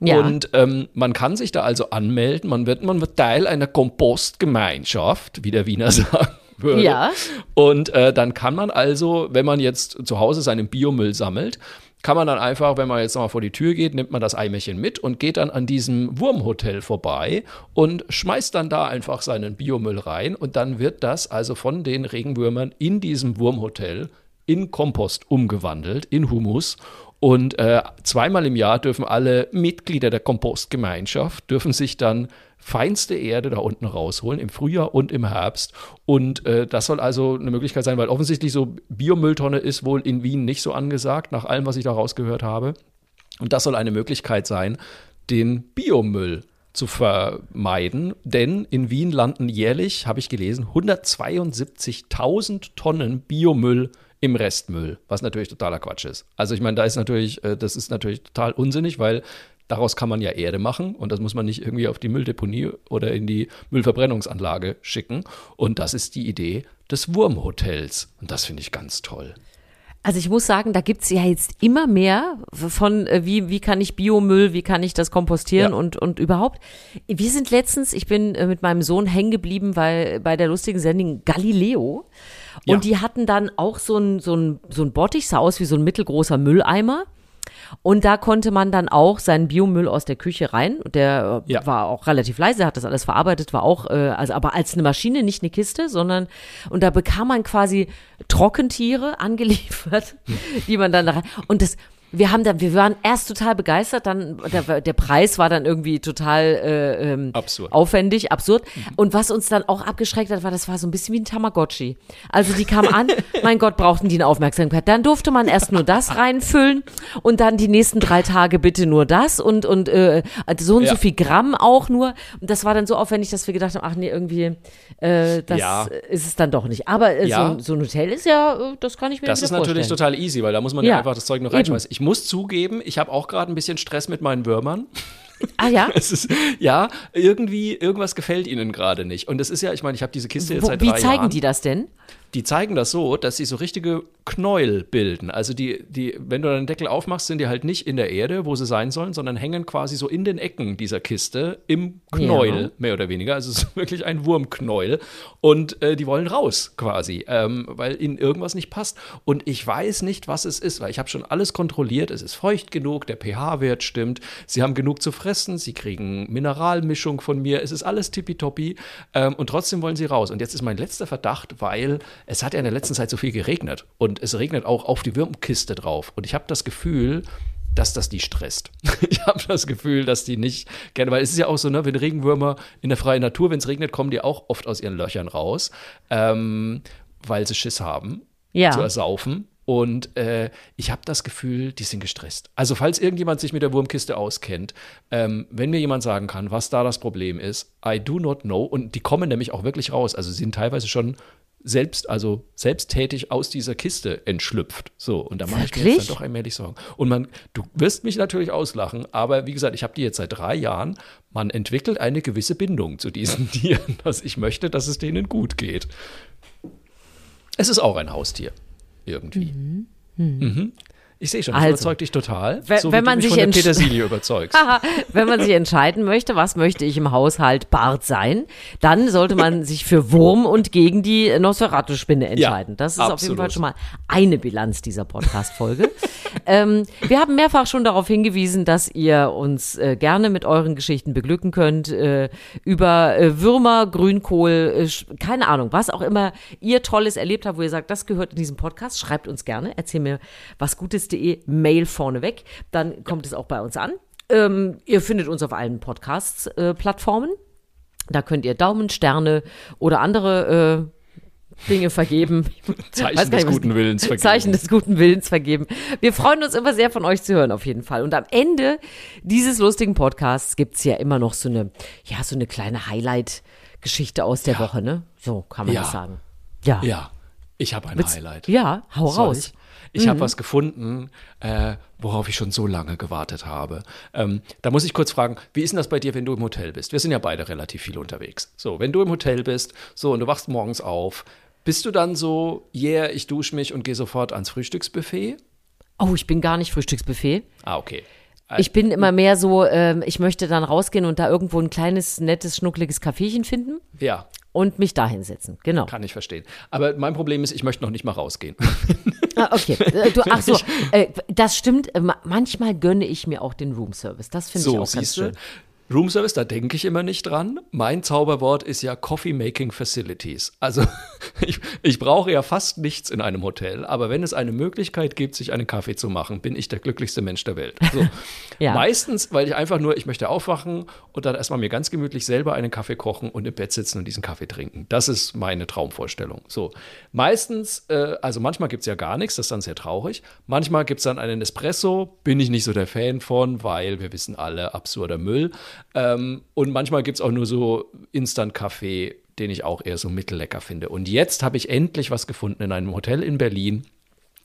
Ja. Und ähm, man kann sich da also anmelden, man wird, man wird Teil einer Kompostgemeinschaft, wie der Wiener sagen würde. Ja. Und äh, dann kann man also, wenn man jetzt zu Hause seinen Biomüll sammelt, kann man dann einfach, wenn man jetzt nochmal vor die Tür geht, nimmt man das Eimerchen mit und geht dann an diesem Wurmhotel vorbei und schmeißt dann da einfach seinen Biomüll rein und dann wird das also von den Regenwürmern in diesem Wurmhotel in Kompost umgewandelt, in Humus. Und äh, zweimal im Jahr dürfen alle Mitglieder der Kompostgemeinschaft dürfen sich dann feinste Erde da unten rausholen, im Frühjahr und im Herbst. Und äh, das soll also eine Möglichkeit sein, weil offensichtlich so Biomülltonne ist wohl in Wien nicht so angesagt, nach allem, was ich da rausgehört habe. Und das soll eine Möglichkeit sein, den Biomüll zu vermeiden, denn in Wien landen jährlich, habe ich gelesen, 172.000 Tonnen Biomüll im Restmüll, was natürlich totaler Quatsch ist. Also ich meine, da ist natürlich, äh, das ist natürlich total unsinnig, weil daraus kann man ja Erde machen und das muss man nicht irgendwie auf die Mülldeponie oder in die Müllverbrennungsanlage schicken. Und das ist die Idee des Wurmhotels. Und das finde ich ganz toll. Also ich muss sagen, da gibt's ja jetzt immer mehr von, äh, wie, wie kann ich Biomüll, wie kann ich das kompostieren Ja. und, und überhaupt. Wir sind letztens, ich bin äh, mit meinem Sohn hängen geblieben, weil bei der lustigen Sendung Galileo. Und Ja. die hatten dann auch so ein, so ein, so ein Bottich, sah aus wie so ein mittelgroßer Mülleimer. Und da konnte man dann auch seinen Biomüll aus der Küche rein. Der äh, Ja. war auch relativ leise, hat das alles verarbeitet, war auch, äh, also aber als eine Maschine, nicht eine Kiste, sondern und da bekam man quasi Trockentiere angeliefert, die man dann da rein. Und das, wir haben dann, wir waren erst total begeistert, dann der, der Preis war dann irgendwie total äh, ähm, Absurd. aufwendig, absurd. Und was uns dann auch abgeschreckt hat, war, das war so ein bisschen wie ein Tamagotchi. Also die kam an, mein Gott, brauchten die eine Aufmerksamkeit. Dann durfte man erst nur das reinfüllen und dann die nächsten drei Tage bitte nur das und, und äh, so und so Ja. viel Gramm auch nur. Und das war dann so aufwendig, dass wir gedacht haben, ach nee, irgendwie, äh, das Ja. ist es dann doch nicht. Aber äh, Ja. so, ein- so ein Hotel ist ja, äh, das kann ich mir Das wieder ist natürlich vorstellen. total easy, weil da muss man ja, einfach das Zeug noch reinschmeißen. Ich muss zugeben, ich habe auch gerade ein bisschen Stress mit meinen Würmern. Ah ja? Ist, ja, irgendwie, irgendwas gefällt ihnen gerade nicht. Und es ist ja, ich meine, ich habe diese Kiste jetzt Wo, seit wie drei zeigen Jahren. die das denn? Die zeigen das so, dass sie so richtige Knäuel bilden. Also die, die, wenn du den Deckel aufmachst, sind die halt nicht in der Erde, wo sie sein sollen, sondern hängen quasi so in den Ecken dieser Kiste im Knäuel, Ja. mehr oder weniger. Also es ist wirklich ein Wurmknäuel. Und äh, die wollen raus quasi, ähm, weil ihnen irgendwas nicht passt. Und ich weiß nicht, was es ist, weil ich habe schon alles kontrolliert. Es ist feucht genug, der pH-Wert stimmt, sie haben genug zu fressen, sie kriegen Mineralmischung von mir, es ist alles tippitoppi. Ähm, und trotzdem wollen sie raus. Und jetzt ist mein letzter Verdacht, weil es hat ja in der letzten Zeit so viel geregnet. Und es regnet auch auf die Würmkiste drauf. Und ich habe das Gefühl, dass das die stresst. Ich habe das Gefühl, dass die nicht gerne, weil es ist ja auch so, ne, wenn Regenwürmer in der freien Natur, wenn es regnet, kommen die auch oft aus ihren Löchern raus, ähm, weil sie Schiss haben Ja. zu ersaufen. Und äh, ich habe das Gefühl, die sind gestresst. Also falls irgendjemand sich mit der Wurmkiste auskennt, ähm, wenn mir jemand sagen kann, was da das Problem ist, I do not know. Und die kommen nämlich auch wirklich raus. Also sie sind teilweise schon selbst, also selbsttätig aus dieser Kiste entschlüpft. So, und da mache ich mir jetzt dann doch allmählich Sorgen. Und man, du wirst mich natürlich auslachen, aber wie gesagt, ich habe die jetzt seit drei Jahren. Man entwickelt eine gewisse Bindung zu diesen Tieren, dass ich möchte, dass es denen gut geht. Es ist auch ein Haustier. Irgendwie. Mhm. Ich sehe schon, das Also, überzeugt dich total. wenn- so wenn man sich von Petersilie überzeugst. Wenn man sich entscheiden möchte, was möchte ich im Haushalt Bart sein, dann sollte man sich für Wurm und gegen die Nosferatu-Spinne entscheiden. das ist auf jeden absolut. Fall schon mal eine Bilanz dieser Podcast-Folge. ähm, wir haben mehrfach schon darauf hingewiesen, dass ihr uns äh, gerne mit euren Geschichten beglücken könnt äh, über äh, Würmer, Grünkohl, äh, keine Ahnung, was auch immer ihr Tolles erlebt habt, wo ihr sagt, das gehört in diesem Podcast. Schreibt uns gerne, erzähl mir was Gutes.de, Mail vorneweg, dann kommt es auch bei uns an. Ähm, ihr findet uns auf allen Podcast-Plattformen. Da könnt ihr Daumen, Sterne oder andere äh, Dinge vergeben. Zeichen des nicht, was- guten Willens vergeben. Zeichen des guten Willens vergeben. Wir freuen uns immer sehr von euch zu hören, auf jeden Fall. Und am Ende dieses lustigen Podcasts gibt's ja immer noch so eine, ja, so eine kleine Highlight-Geschichte aus der Woche, ne? So kann man Ja. das sagen. Ja. Ja, ich habe ein Willst- Highlight. Ja, hau Soll raus. Ich, ich habe was gefunden, äh, worauf ich schon so lange gewartet habe. Ähm, da muss ich kurz fragen, wie ist denn das bei dir, wenn du im Hotel bist? Wir sind ja beide relativ viel unterwegs. So, wenn du im Hotel bist, so und du wachst morgens auf, bist du dann so, yeah, ich dusche mich und gehe sofort ans Frühstücksbuffet? Oh, ich bin gar nicht Frühstücksbuffet. Ah, okay. Ich bin immer mehr so, ähm, ich möchte dann rausgehen und da irgendwo ein kleines, nettes, schnuckliges Kaffeechen finden Ja, und mich da hinsetzen. Genau. kann ich verstehen. Aber mein Problem ist, ich möchte noch nicht mal rausgehen. Ah, okay. Äh, Du, ach so, äh, das stimmt. Ma- Manchmal gönne ich mir auch den Roomservice. Das finde ich So, auch ganz schön. Roomservice, da denke ich immer nicht dran. Mein Zauberwort ist ja Coffee Making Facilities. Also ich, ich brauche ja fast nichts in einem Hotel, aber wenn es eine Möglichkeit gibt, sich einen Kaffee zu machen, bin ich der glücklichste Mensch der Welt. So. Ja. Meistens, weil ich einfach nur, ich möchte aufwachen und dann erstmal mir ganz gemütlich selber einen Kaffee kochen und im Bett sitzen und diesen Kaffee trinken. Das ist meine Traumvorstellung. So. Meistens, äh, also manchmal gibt es ja gar nichts, das ist dann sehr traurig. Manchmal gibt es dann einen Espresso, bin ich nicht so der Fan von, weil wir wissen alle, absurder Müll. Ähm, und manchmal gibt es auch nur so Instant-Kaffee, den ich auch eher so mittellecker finde. Und jetzt habe ich endlich was gefunden in einem Hotel in Berlin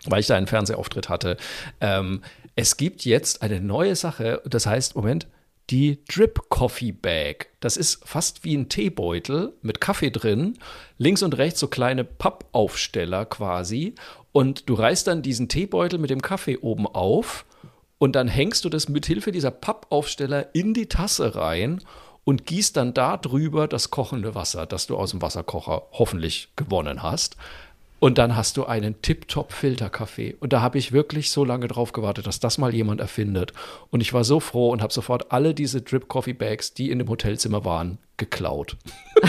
weil ich da einen Fernsehauftritt hatte. Ähm, es gibt jetzt eine neue Sache, das heißt, Moment, die Drip Coffee Bag. Das ist fast wie ein Teebeutel mit Kaffee drin, links und rechts so kleine Pappaufsteller quasi. Und du reißt dann diesen Teebeutel mit dem Kaffee oben auf und dann hängst du das mit Hilfe dieser Pappaufsteller in die Tasse rein und gießt dann da drüber das kochende Wasser, das du aus dem Wasserkocher hoffentlich gewonnen hast. Und dann hast du einen Tip-Top-Filterkaffee. Und da habe ich wirklich so lange drauf gewartet, dass das mal jemand erfindet. Und ich war so froh und habe sofort alle diese Drip-Coffee-Bags, die in dem Hotelzimmer waren, geklaut.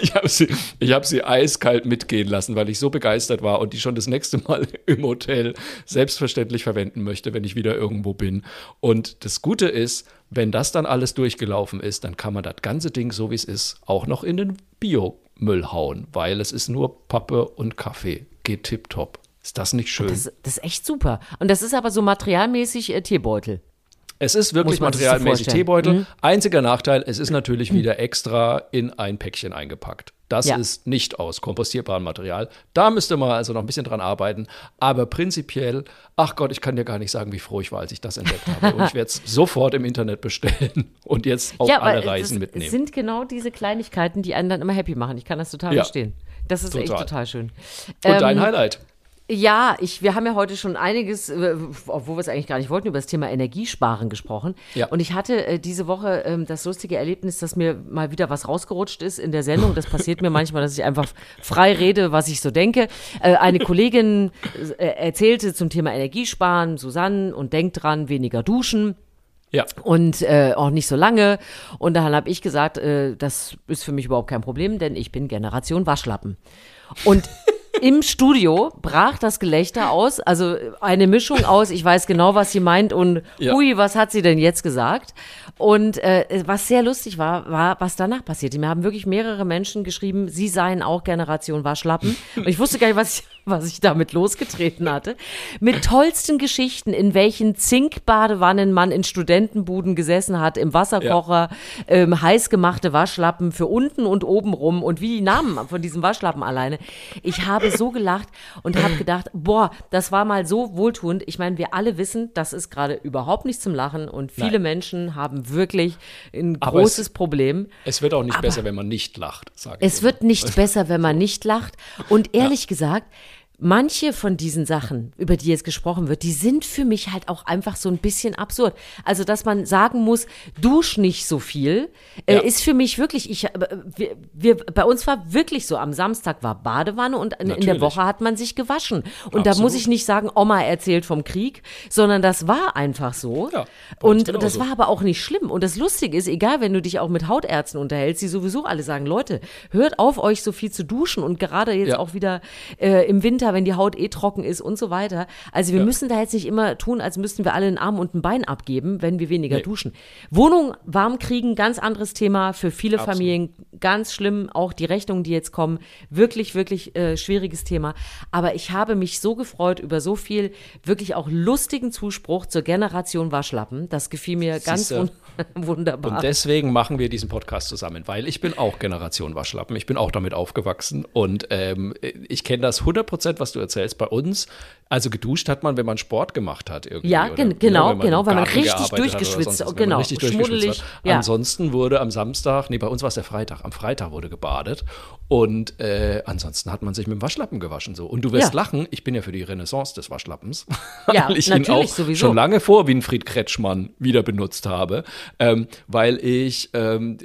ich habe sie, ich hab sie eiskalt mitgehen lassen, weil ich so begeistert war und die schon das nächste Mal im Hotel selbstverständlich verwenden möchte, wenn ich wieder irgendwo bin. Und das Gute ist, wenn das dann alles durchgelaufen ist, dann kann man das ganze Ding, so wie es ist, auch noch in den Biomüll hauen, weil es ist nur Pappe und Kaffee. Geht tipptopp. Ist das nicht schön? Das, das ist echt super. Und das ist aber so materialmäßig äh, Teebeutel. Es ist wirklich materialmäßig. Teebeutel. Mhm. Einziger Nachteil, es ist natürlich wieder extra in ein Päckchen eingepackt. Das Ja. ist nicht aus kompostierbarem Material. Da müsste man also noch ein bisschen dran arbeiten. Aber prinzipiell, ach Gott, ich kann dir gar nicht sagen, wie froh ich war, als ich das entdeckt habe. Und ich werde es sofort im Internet bestellen und jetzt auf ja, alle Reisen mitnehmen. sind genau diese Kleinigkeiten, die einen dann immer happy machen. Ich kann das total Ja. verstehen. Das ist echt Total. total schön. Und dein Ähm, Highlight? Ja, ich, wir haben ja heute schon einiges, äh, obwohl wir es eigentlich gar nicht wollten, über das Thema Energiesparen gesprochen. Ja. Und ich hatte äh, diese Woche ähm, das lustige Erlebnis, dass mir mal wieder was rausgerutscht ist in der Sendung. Das passiert mir manchmal, dass ich einfach frei rede, was ich so denke. Äh, eine Kollegin äh, erzählte zum Thema Energiesparen, Susanne, und denkt dran, weniger duschen Ja. und äh, auch nicht so lange. Und dann habe ich gesagt, äh, das ist für mich überhaupt kein Problem, denn ich bin Generation Waschlappen. Und im Studio brach das Gelächter aus, also eine Mischung aus, ich weiß genau, was sie meint und Ja. hui, was hat sie denn jetzt gesagt? Und äh, was sehr lustig war, war, was danach passierte. Mir haben wirklich mehrere Menschen geschrieben, sie seien auch Generation Waschlappen. Und ich wusste gar nicht, was ich, was ich damit losgetreten hatte. Mit tollsten Geschichten, in welchen Zinkbadewannen man in Studentenbuden gesessen hat, im Wasserkocher, ähm, heiß gemachte Waschlappen für unten und oben rum und wie die Namen von diesem Waschlappen alleine. Ich habe so gelacht und habe gedacht, boah, das war mal so wohltuend. Ich meine, wir alle wissen, das ist gerade überhaupt nicht zum Lachen und viele Nein. Menschen haben wirklich ein Aber großes es- Problem. Es wird auch nicht Aber- besser, wenn man nicht lacht, sage ich. Es wird nicht besser, wenn man nicht lacht. Und ehrlich gesagt, manche von diesen Sachen, über die jetzt gesprochen wird, die sind für mich halt auch einfach so ein bisschen absurd. Also, dass man sagen muss, dusch nicht so viel, äh, Ja. ist für mich wirklich, ich, äh, wir, wir, bei uns war wirklich so, am Samstag war Badewanne und in, in der Natürlich. Woche hat man sich gewaschen. Und da Absolut. muss ich nicht sagen, Oma erzählt vom Krieg, sondern das war einfach so. Ja, und das genauso. war aber auch nicht schlimm. Und das Lustige ist, egal, wenn du dich auch mit Hautärzten unterhältst, die sowieso alle sagen, Leute, hört auf, euch so viel zu duschen und gerade jetzt Ja. auch wieder äh, im Winter, wenn die Haut eh trocken ist und so weiter. Also wir Ja. müssen da jetzt nicht immer tun, als müssten wir alle einen Arm und ein Bein abgeben, wenn wir weniger Nee. duschen. Wohnung warm kriegen, ganz anderes Thema für viele Absolut. Familien, ganz schlimm. Auch die Rechnungen, die jetzt kommen, wirklich, wirklich äh, schwieriges Thema. Aber ich habe mich so gefreut über so viel wirklich auch lustigen Zuspruch zur Generation Waschlappen. Das gefiel mir ganz Siehste. wun wunderbar. Und deswegen machen wir diesen Podcast zusammen, weil ich bin auch Generation Waschlappen. Ich bin auch damit aufgewachsen und ähm, ich kenne das 100 Prozent, was du erzählst. Bei uns, also geduscht hat man, wenn man Sport gemacht hat irgendwie. Ja, gen- ne, genau, wenn man genau, weil man richtig gearbeitet hat durchgeschwitzt- sonst genau, richtig durchgeschwitzt hat. ja. Ansonsten wurde am Samstag, nee, bei uns war es der Freitag, am Freitag wurde gebadet und äh, ansonsten hat man sich mit dem Waschlappen gewaschen so. Und du wirst Ja. lachen, ich bin ja für die Renaissance des Waschlappens, Ja, weil ich ihn auch sowieso. schon lange vor Winfried Kretschmann wieder benutzt habe, ähm, weil ich ähm,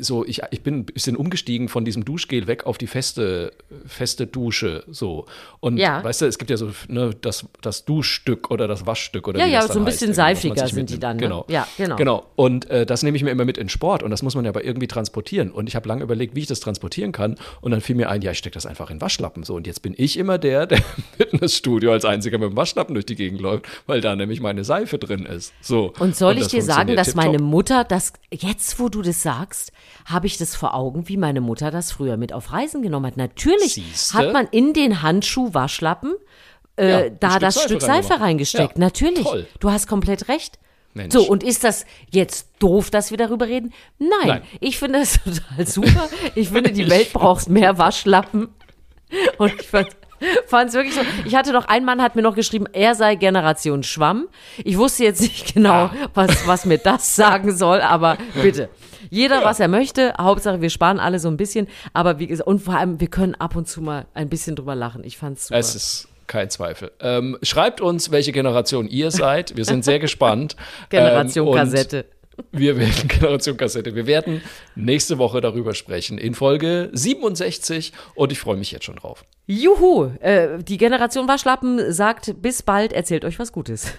so, ich, ich bin ein bisschen umgestiegen von diesem Duschgel weg auf die feste, feste Dusche so. Und Ja. weißt du, es gibt ja so ne, das, das Duschstück oder das Waschstück oder Ja, ja, so ein bisschen seifiger sind die dann, ne? Genau. Ja, genau. Genau. Und äh, das nehme ich mir immer mit in Sport und das muss man ja aber irgendwie transportieren. Und ich habe lange überlegt, wie ich das transportieren kann. Und dann fiel mir ein, ja, ich stecke das einfach in Waschlappen. So, und jetzt bin ich immer der, der im Fitnessstudio als einziger mit dem Waschlappen durch die Gegend läuft, weil da nämlich meine Seife drin ist. So. Und soll ich das dir sagen, dass meine. Mutter das, jetzt wo du das sagst, habe ich das vor Augen, wie meine Mutter das früher mit auf Reisen genommen hat. Natürlich Siehste? hat man in den Handschuh Waschlappen äh, Ja, ein da das Stück Seife reingesteckt. Ja, Natürlich. toll. Du hast komplett recht. Mensch. So, und ist das jetzt doof, dass wir darüber reden? Nein. Nein. Ich finde das total super. Ich finde, die Welt braucht mehr Waschlappen. Und ich fand es wirklich so. Ich hatte noch, ein Mann hat mir noch geschrieben, er sei Generation Schwamm. Ich wusste jetzt nicht genau, Ah. was, was mir das sagen soll, aber bitte. Jeder, was er möchte. Hauptsache, wir sparen alle so ein bisschen. Aber wie gesagt, und vor allem, wir können ab und zu mal ein bisschen drüber lachen. Ich fand's super. Es ist kein Zweifel. Ähm, schreibt uns, welche Generation ihr seid. Wir sind sehr gespannt. Generation Ähm, Kassette. Wir werden Generation Kassette. Wir werden nächste Woche darüber sprechen in Folge 67 und ich freue mich jetzt schon drauf. Juhu, äh, die Generation Waschlappen sagt bis bald, erzählt euch was Gutes.